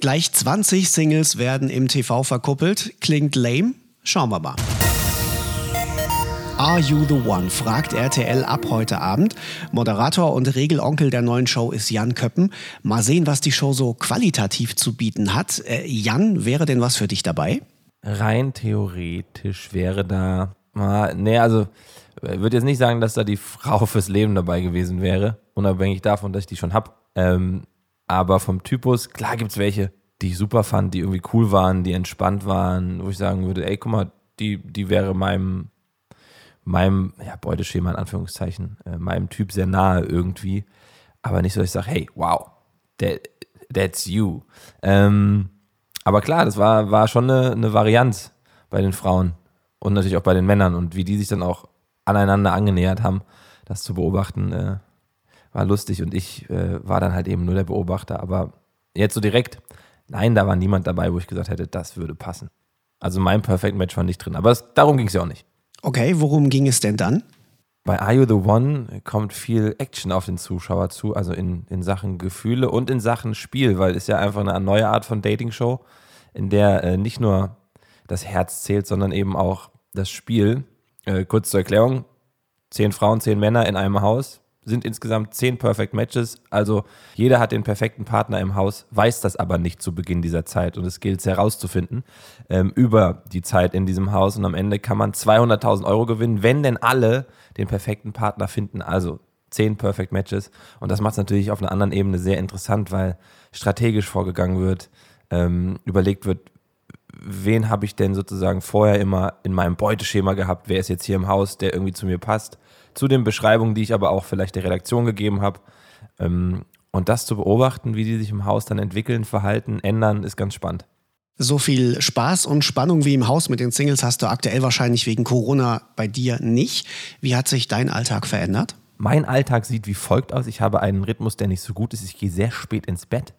Gleich 20 Singles werden im TV verkuppelt. Klingt lame? Schauen wir mal. Are You the One? fragt RTL ab heute Abend. Moderator und Regelonkel der neuen Show ist Jan Köppen. Mal sehen, was die Show so qualitativ zu bieten hat. Äh, Jan, wäre denn was für dich dabei? Rein theoretisch wäre da, ah, nee, also ich würde jetzt nicht sagen, dass da die Frau fürs Leben dabei gewesen wäre, unabhängig davon, dass ich die schon habe. Ähm, aber vom Typus, klar gibt es welche, die ich super fand, die irgendwie cool waren, die entspannt waren, wo ich sagen würde, ey, guck mal, die, die wäre meinem, meinem ja, Beuteschema in Anführungszeichen, äh, meinem Typ sehr nahe irgendwie. Aber nicht so, dass ich sage, hey, wow, that, that's you. Ähm, aber klar, das war, war schon eine, eine Varianz bei den Frauen und natürlich auch bei den Männern und wie die sich dann auch aneinander angenähert haben, das zu beobachten, äh, war lustig und ich äh, war dann halt eben nur der Beobachter. Aber jetzt so direkt, nein, da war niemand dabei, wo ich gesagt hätte, das würde passen. Also mein Perfect Match war nicht drin, aber es, darum ging es ja auch nicht. Okay, worum ging es denn dann? Bei Are You the One kommt viel Action auf den Zuschauer zu, also in, in Sachen Gefühle und in Sachen Spiel, weil es ja einfach eine neue Art von Dating-Show, in der äh, nicht nur das Herz zählt, sondern eben auch das Spiel. Äh, kurz zur Erklärung: zehn Frauen, zehn Männer in einem Haus, sind insgesamt zehn Perfect Matches. Also jeder hat den perfekten Partner im Haus, weiß das aber nicht zu Beginn dieser Zeit. Und es gilt es herauszufinden ähm, über die Zeit in diesem Haus. Und am Ende kann man 200.000 Euro gewinnen, wenn denn alle den perfekten Partner finden. Also zehn Perfect Matches. Und das macht es natürlich auf einer anderen Ebene sehr interessant, weil strategisch vorgegangen wird, ähm, überlegt wird, wen habe ich denn sozusagen vorher immer in meinem Beuteschema gehabt, wer ist jetzt hier im Haus, der irgendwie zu mir passt zu den Beschreibungen, die ich aber auch vielleicht der Redaktion gegeben habe. Ähm, und das zu beobachten, wie die sich im Haus dann entwickeln, verhalten, ändern, ist ganz spannend. So viel Spaß und Spannung wie im Haus mit den Singles hast du aktuell wahrscheinlich wegen Corona bei dir nicht. Wie hat sich dein Alltag verändert? Mein Alltag sieht wie folgt aus. Ich habe einen Rhythmus, der nicht so gut ist. Ich gehe sehr spät ins Bett,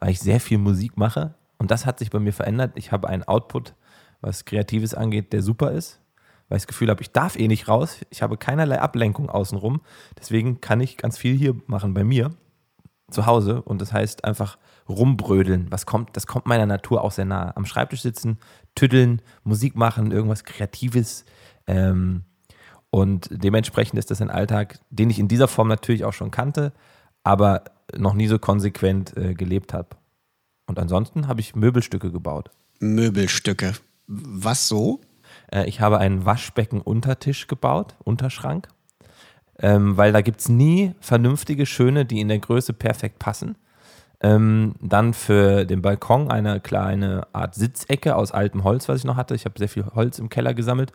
weil ich sehr viel Musik mache. Und das hat sich bei mir verändert. Ich habe einen Output, was Kreatives angeht, der super ist weil ich das Gefühl habe, ich darf eh nicht raus. Ich habe keinerlei Ablenkung außenrum. Deswegen kann ich ganz viel hier machen bei mir zu Hause. Und das heißt einfach rumbrödeln. Was kommt, das kommt meiner Natur auch sehr nahe. Am Schreibtisch sitzen, tüddeln, Musik machen, irgendwas Kreatives. Ähm, und dementsprechend ist das ein Alltag, den ich in dieser Form natürlich auch schon kannte, aber noch nie so konsequent äh, gelebt habe. Und ansonsten habe ich Möbelstücke gebaut. Möbelstücke. Was so? Äh, ich habe einen Waschbecken-Untertisch gebaut, Unterschrank, ähm, weil da gibt es nie vernünftige, schöne, die in der Größe perfekt passen. Ähm, dann für den Balkon eine kleine Art Sitzecke aus altem Holz, was ich noch hatte. Ich habe sehr viel Holz im Keller gesammelt.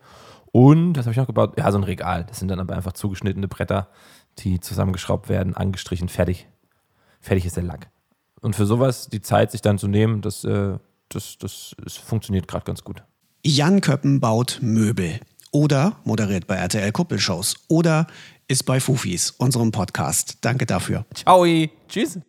Und, was habe ich noch gebaut? Ja, so ein Regal. Das sind dann aber einfach zugeschnittene Bretter, die zusammengeschraubt werden, angestrichen, fertig. Fertig ist der Lack. Und für sowas die Zeit sich dann zu nehmen, das, äh, das, das, das funktioniert gerade ganz gut. Jan Köppen baut Möbel. Oder moderiert bei RTL Kuppelshows. Oder ist bei Fufis, unserem Podcast. Danke dafür. Ciao. Tschüss.